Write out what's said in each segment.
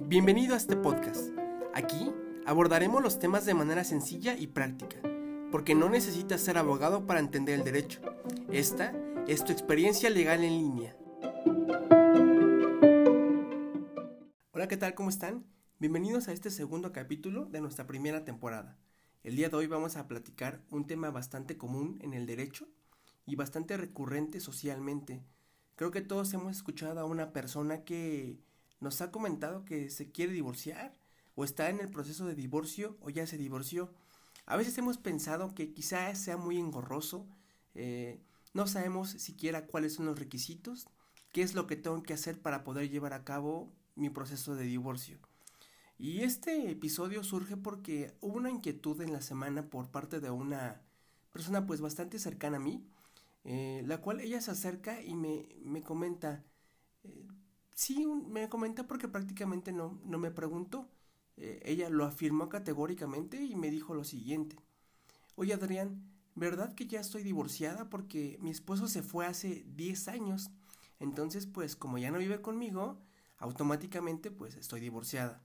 Bienvenido a este podcast. Aquí abordaremos los temas de manera sencilla y práctica, porque no necesitas ser abogado para entender el derecho. Esta es tu experiencia legal en línea. Hola, ¿qué tal? ¿Cómo están? Bienvenidos a este segundo capítulo de nuestra primera temporada. El día de hoy vamos a platicar un tema bastante común en el derecho y bastante recurrente socialmente. Creo que todos hemos escuchado a una persona que nos ha comentado que se quiere divorciar o está en el proceso de divorcio o ya se divorció. A veces hemos pensado que quizás sea muy engorroso, eh, no sabemos siquiera cuáles son los requisitos, qué es lo que tengo que hacer para poder llevar a cabo mi proceso de divorcio. Y este episodio surge porque hubo una inquietud en la semana por parte de una persona pues bastante cercana a mí, eh, la cual ella se acerca y me, me comenta, eh, Sí, me comenta porque prácticamente no, no me preguntó. Eh, ella lo afirmó categóricamente y me dijo lo siguiente. Oye Adrián, ¿verdad que ya estoy divorciada porque mi esposo se fue hace 10 años? Entonces, pues como ya no vive conmigo, automáticamente pues estoy divorciada.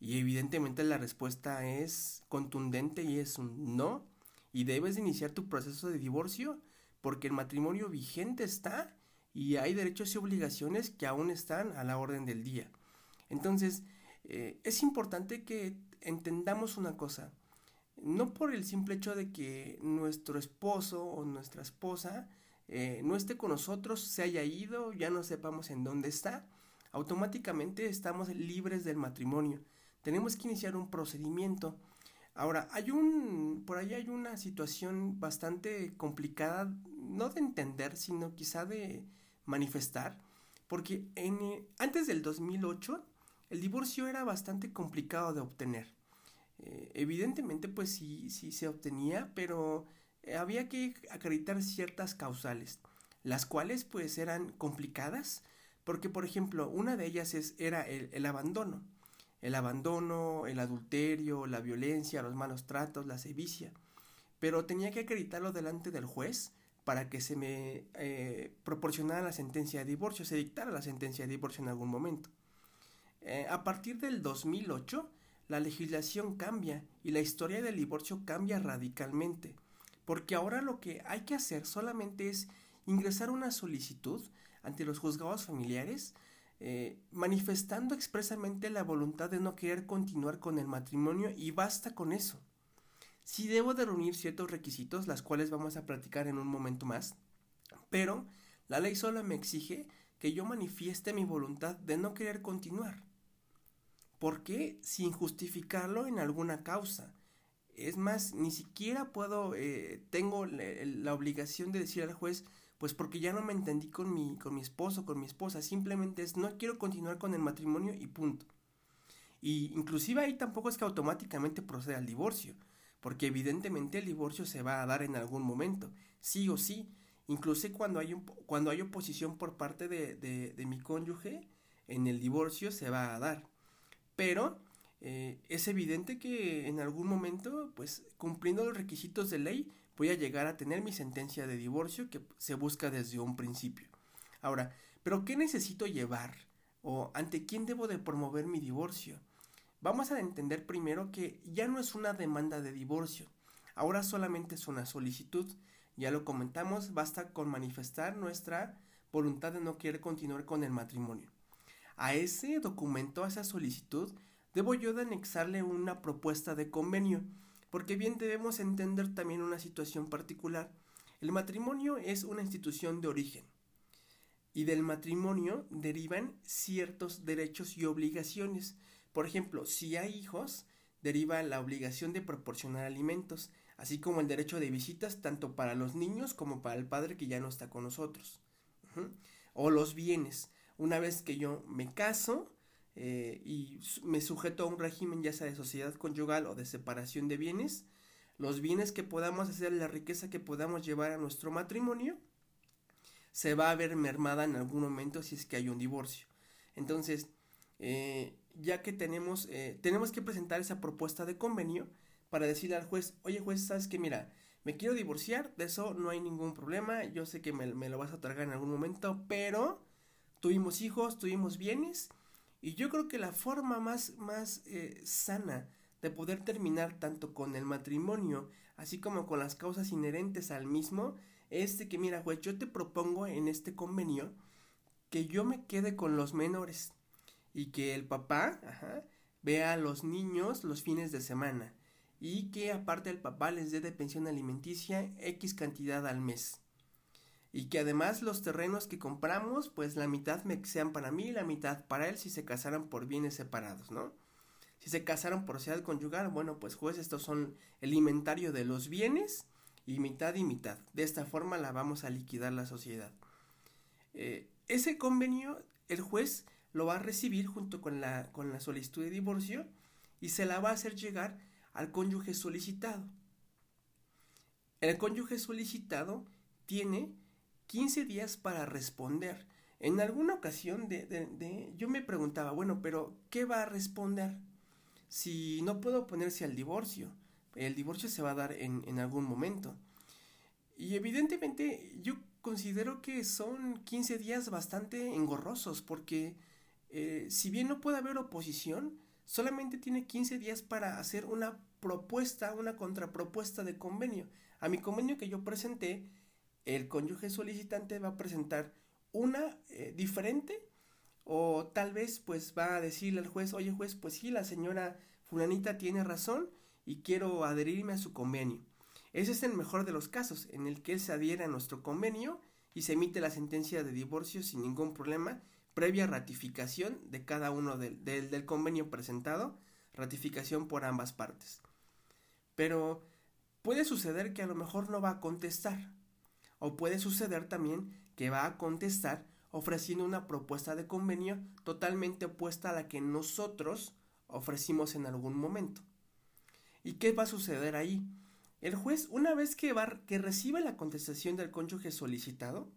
Y evidentemente la respuesta es contundente y es un no. Y debes iniciar tu proceso de divorcio porque el matrimonio vigente está y hay derechos y obligaciones que aún están a la orden del día. Entonces, eh, es importante que entendamos una cosa, no por el simple hecho de que nuestro esposo o nuestra esposa eh, no esté con nosotros, se haya ido, ya no sepamos en dónde está, automáticamente estamos libres del matrimonio. Tenemos que iniciar un procedimiento. Ahora, hay un, por ahí hay una situación bastante complicada, no de entender, sino quizá de, manifestar, porque en, eh, antes del 2008 el divorcio era bastante complicado de obtener. Eh, evidentemente, pues sí, sí se obtenía, pero eh, había que acreditar ciertas causales, las cuales pues eran complicadas, porque por ejemplo, una de ellas es, era el, el abandono. El abandono, el adulterio, la violencia, los malos tratos, la sevicia. Pero tenía que acreditarlo delante del juez para que se me eh, proporcionara la sentencia de divorcio, se dictara la sentencia de divorcio en algún momento. Eh, a partir del 2008, la legislación cambia y la historia del divorcio cambia radicalmente, porque ahora lo que hay que hacer solamente es ingresar una solicitud ante los juzgados familiares, eh, manifestando expresamente la voluntad de no querer continuar con el matrimonio y basta con eso. Sí debo de reunir ciertos requisitos, las cuales vamos a platicar en un momento más, pero la ley sola me exige que yo manifieste mi voluntad de no querer continuar. ¿Por qué? Sin justificarlo en alguna causa. Es más, ni siquiera puedo, eh, tengo la obligación de decir al juez, pues porque ya no me entendí con mi, con mi esposo, con mi esposa, simplemente es no quiero continuar con el matrimonio y punto. Y inclusive ahí tampoco es que automáticamente proceda al divorcio porque evidentemente el divorcio se va a dar en algún momento, sí o sí, incluso cuando hay, cuando hay oposición por parte de, de, mi cónyuge, en el divorcio se va a dar. Pero eh, es evidente que en algún momento, pues cumpliendo los requisitos de ley, voy a llegar a tener mi sentencia de divorcio que se busca desde un principio. Ahora, ¿pero qué necesito llevar? ¿O ante quién debo de promover mi divorcio? Vamos a entender primero que ya no es una demanda de divorcio, ahora solamente es una solicitud. Ya lo comentamos, basta con manifestar nuestra voluntad de no querer continuar con el matrimonio. A ese documento, a esa solicitud, debo yo de anexarle una propuesta de convenio, porque bien debemos entender también una situación particular. El matrimonio es una institución de origen y del matrimonio derivan ciertos derechos y obligaciones por ejemplo, si hay hijos, deriva la obligación de proporcionar alimentos, así como el derecho de visitas tanto para los niños como para el padre que ya no está con nosotros. O los bienes. Una vez que yo me caso eh, y me sujeto a un régimen ya sea de sociedad conyugal o de separación de bienes, los bienes que podamos hacer, la riqueza que podamos llevar a nuestro matrimonio, se va a ver mermada en algún momento si es que hay un divorcio. Entonces, eh, ya que tenemos, eh, tenemos que presentar esa propuesta de convenio para decirle al juez, oye juez, sabes que mira, me quiero divorciar, de eso no hay ningún problema, yo sé que me, lo vas a otorgar en algún momento, pero tuvimos hijos, tuvimos bienes, y yo creo que la forma más, más eh, sana de poder terminar tanto con el matrimonio, así como con las causas inherentes al mismo, es de que, mira, juez, yo te propongo en este convenio que yo me quede con los menores y que el papá vea a los niños los fines de semana y que aparte el papá les dé de pensión alimenticia X cantidad al mes. Y que además los terrenos que compramos, pues la mitad me sean para mí y la mitad para él si se casaran por bienes separados, ¿no? Si se casaron por sociedad conyugal, bueno, pues juez, estos son el inventario de los bienes y mitad y mitad. De esta forma la vamos a liquidar la sociedad. Eh, ese convenio, el juez lo va a recibir junto con la, con la solicitud de divorcio y se la va a hacer llegar al cónyuge solicitado. El cónyuge solicitado tiene 15 días para responder. En alguna ocasión de, yo me preguntaba, bueno, pero ¿qué va a responder? Si no puedo oponerse al divorcio, el divorcio se va a dar en, algún momento. Y evidentemente yo considero que son 15 días bastante engorrosos porque eh, si bien no puede haber oposición, solamente tiene 15 días para hacer una propuesta, una contrapropuesta de convenio. A mi convenio que yo presenté, el cónyuge solicitante va a presentar una eh, diferente o tal vez pues va a decirle al juez, oye juez, pues sí, la señora fulanita tiene razón y quiero adherirme a su convenio. Ese es el mejor de los casos, en el que él se adhiere a nuestro convenio y se emite la sentencia de divorcio sin ningún problema previa ratificación de cada uno del, del, convenio presentado, ratificación por ambas partes. Pero puede suceder que a lo mejor no va a contestar, o puede suceder también que va a contestar ofreciendo una propuesta de convenio totalmente opuesta a la que nosotros ofrecimos en algún momento. ¿Y qué va a suceder ahí? El juez, una vez que, va, que recibe la contestación del cónyuge solicitado,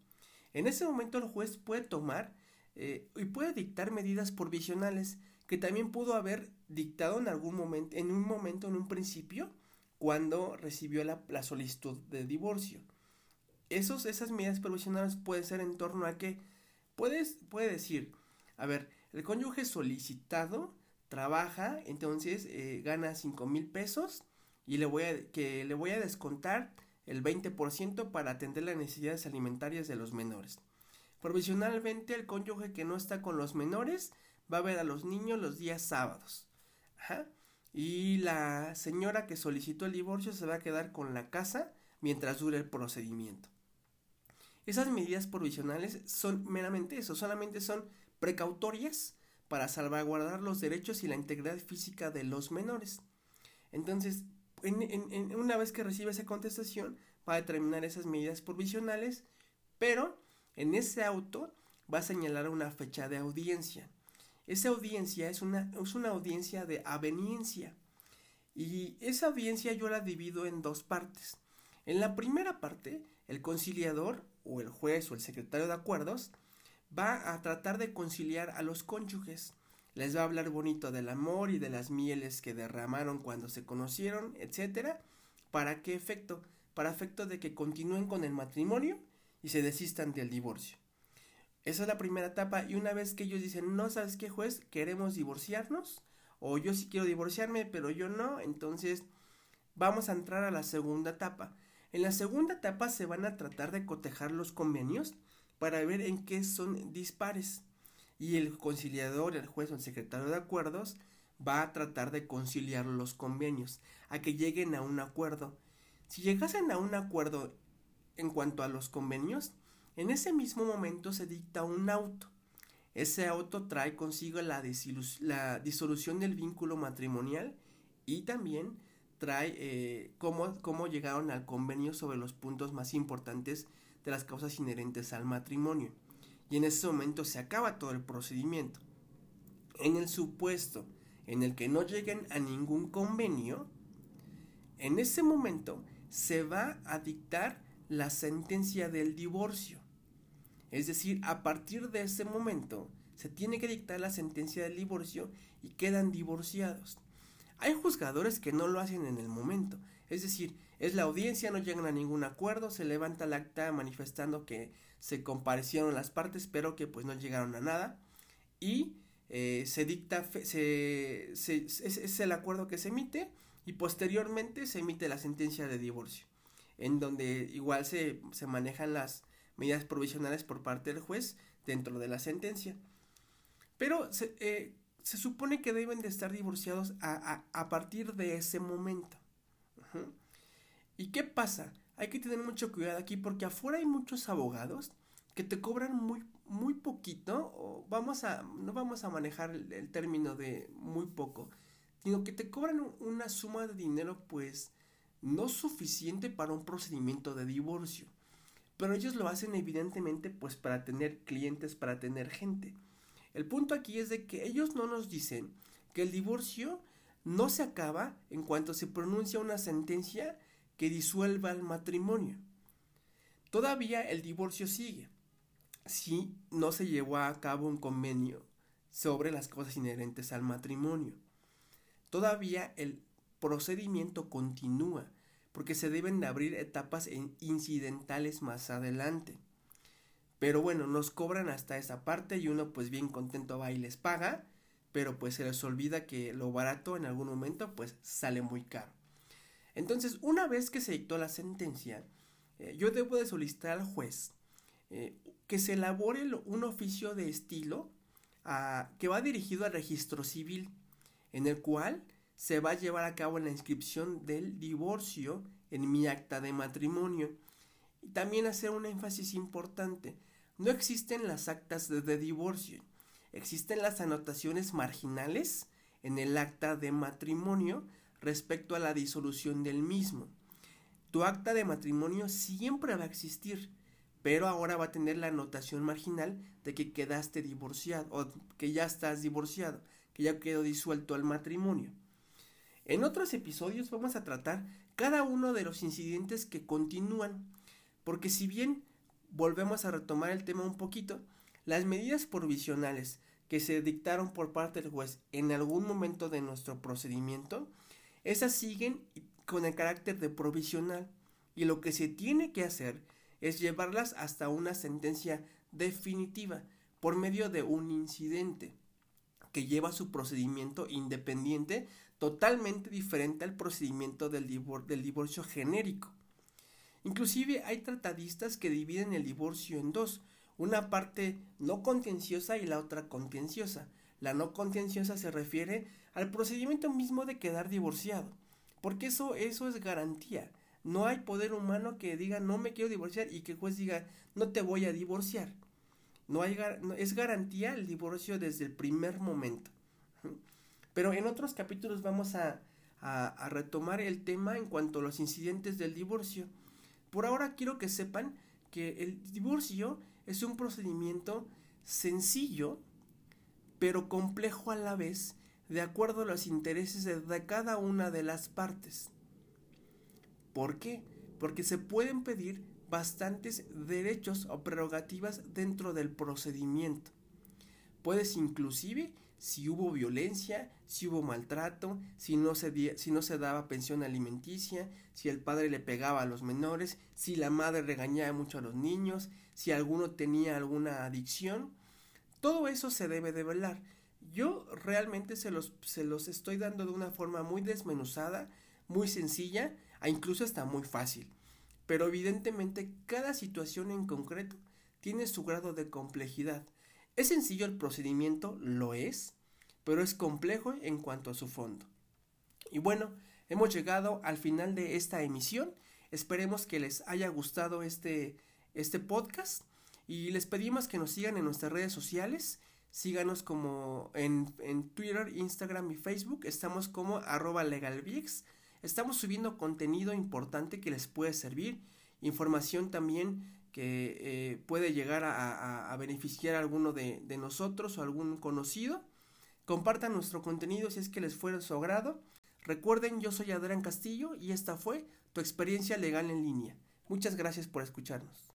en ese momento el juez puede tomar eh, y puede dictar medidas provisionales que también pudo haber dictado en algún momento, en un momento, en un principio, cuando recibió la, solicitud de divorcio. Esos, esas medidas provisionales pueden ser en torno a que puedes, puede decir, a ver, el cónyuge solicitado trabaja, entonces eh, gana cinco mil pesos y le voy a, que le voy a descontar el 20% para atender las necesidades alimentarias de los menores. Provisionalmente el cónyuge que no está con los menores va a ver a los niños los días sábados. Y la señora que solicitó el divorcio se va a quedar con la casa mientras dure el procedimiento. Esas medidas provisionales son meramente eso, solamente son precautorias para salvaguardar los derechos y la integridad física de los menores. Entonces, una vez que recibe esa contestación, va a determinar esas medidas provisionales, pero en ese auto va a señalar una fecha de audiencia. Esa audiencia es una, es una audiencia de aveniencia. Y esa audiencia yo la divido en dos partes. En la primera parte, el conciliador o el juez o el secretario de acuerdos va a tratar de conciliar a los cónyuges. Les va a hablar bonito del amor y de las mieles que derramaron cuando se conocieron, etcétera. ¿Para qué efecto? Para efecto de que continúen con el matrimonio y se desistan del divorcio. Esa es la primera etapa y una vez que ellos dicen, no sabes qué juez, queremos divorciarnos o yo sí quiero divorciarme pero yo no, entonces vamos a entrar a la segunda etapa. En la segunda etapa se van a tratar de cotejar los convenios para ver en qué son dispares y el conciliador, el juez o el secretario de acuerdos va a tratar de conciliar los convenios, a que lleguen a un acuerdo. Si llegasen a un acuerdo en cuanto a los convenios, en ese mismo momento se dicta un auto. Ese auto trae consigo la, disolución del vínculo matrimonial y también trae eh, cómo, cómo llegaron al convenio sobre los puntos más importantes de las causas inherentes al matrimonio. Y en ese momento se acaba todo el procedimiento. En el supuesto en el que no lleguen a ningún convenio, en ese momento se va a dictar la sentencia del divorcio. Es decir, a partir de ese momento se tiene que dictar la sentencia del divorcio y quedan divorciados. Hay juzgadores que no lo hacen en el momento. Es decir, Es la audiencia, no llegan a ningún acuerdo, se levanta el acta manifestando que se comparecieron las partes, pero que pues no llegaron a nada. Y eh, se dicta, es, el acuerdo que se emite y posteriormente se emite la sentencia de divorcio, en donde igual se, se manejan las medidas provisionales por parte del juez dentro de la sentencia. Pero eh, se supone que deben de estar divorciados a, a, partir de ese momento. ¿Y qué pasa? Hay que tener mucho cuidado aquí porque afuera hay muchos abogados que te cobran muy, muy poquito, o vamos a, no vamos a manejar el, término de muy poco, sino que te cobran una suma de dinero pues no suficiente para un procedimiento de divorcio. Pero ellos lo hacen evidentemente pues para tener clientes, para tener gente. El punto aquí es de que ellos no nos dicen que el divorcio no se acaba en cuanto se pronuncia una sentencia que disuelva el matrimonio. Todavía el divorcio sigue si no se llevó a cabo un convenio sobre las cosas inherentes al matrimonio. Todavía el procedimiento continúa porque se deben de abrir etapas incidentales más adelante. Pero bueno, nos cobran hasta esa parte y uno pues bien contento va y les paga, pero pues se les olvida que lo barato en algún momento pues sale muy caro. Entonces, una vez que se dictó la sentencia, eh, yo debo de solicitar al juez eh, que se elabore un oficio de estilo ah, que va dirigido al registro civil, en el cual se va a llevar a cabo la inscripción del divorcio en mi acta de matrimonio. Y también hacer un énfasis importante, no existen las actas de divorcio, existen las anotaciones marginales en el acta de matrimonio respecto a la disolución del mismo. Tu acta de matrimonio siempre va a existir, pero ahora va a tener la anotación marginal de que quedaste divorciado o que ya estás divorciado, que ya quedó disuelto el matrimonio. En otros episodios vamos a tratar cada uno de los incidentes que continúan, porque si bien volvemos a retomar el tema un poquito, las medidas provisionales que se dictaron por parte del juez en algún momento de nuestro procedimiento, esas siguen con el carácter de provisional y lo que se tiene que hacer es llevarlas hasta una sentencia definitiva por medio de un incidente que lleva su procedimiento independiente totalmente diferente al procedimiento del, del divorcio genérico. Inclusive hay tratadistas que dividen el divorcio en dos, una parte no contenciosa y la otra contenciosa. La no contenciosa se refiere al procedimiento mismo de quedar divorciado, porque eso, eso es garantía. No hay poder humano que diga no me quiero divorciar y que el juez diga no te voy a divorciar. No hay es garantía el divorcio desde el primer momento. Pero en otros capítulos vamos a, a, retomar el tema en cuanto a los incidentes del divorcio. Por ahora quiero que sepan que el divorcio es un procedimiento sencillo, pero complejo a la vez, de acuerdo a los intereses de cada una de las partes. ¿Por qué? Porque se pueden pedir bastantes derechos o prerrogativas dentro del procedimiento. Puedes inclusive, si hubo violencia, si hubo maltrato, si no, se daba pensión alimenticia, si el padre le pegaba a los menores, si la madre regañaba mucho a los niños, si alguno tenía alguna adicción, todo eso se debe de velar. Yo realmente se los, se los estoy dando de una forma muy desmenuzada, muy sencilla, a incluso está muy fácil. Pero evidentemente cada situación en concreto tiene su grado de complejidad. ¿Es sencillo el procedimiento? Lo es, pero es complejo en cuanto a su fondo. Y bueno, hemos llegado al final de esta emisión. Esperemos que les haya gustado este, este podcast y les pedimos que nos sigan en nuestras redes sociales. Síganos como en, en Twitter, Instagram y Facebook. Estamos como arroba legalvix. Estamos subiendo contenido importante que les puede servir, información también que eh, puede llegar a, beneficiar a alguno de, nosotros o algún conocido. Compartan nuestro contenido si es que les fue de su agrado. Recuerden, yo soy Adrián Castillo y esta fue tu experiencia legal en línea. Muchas gracias por escucharnos.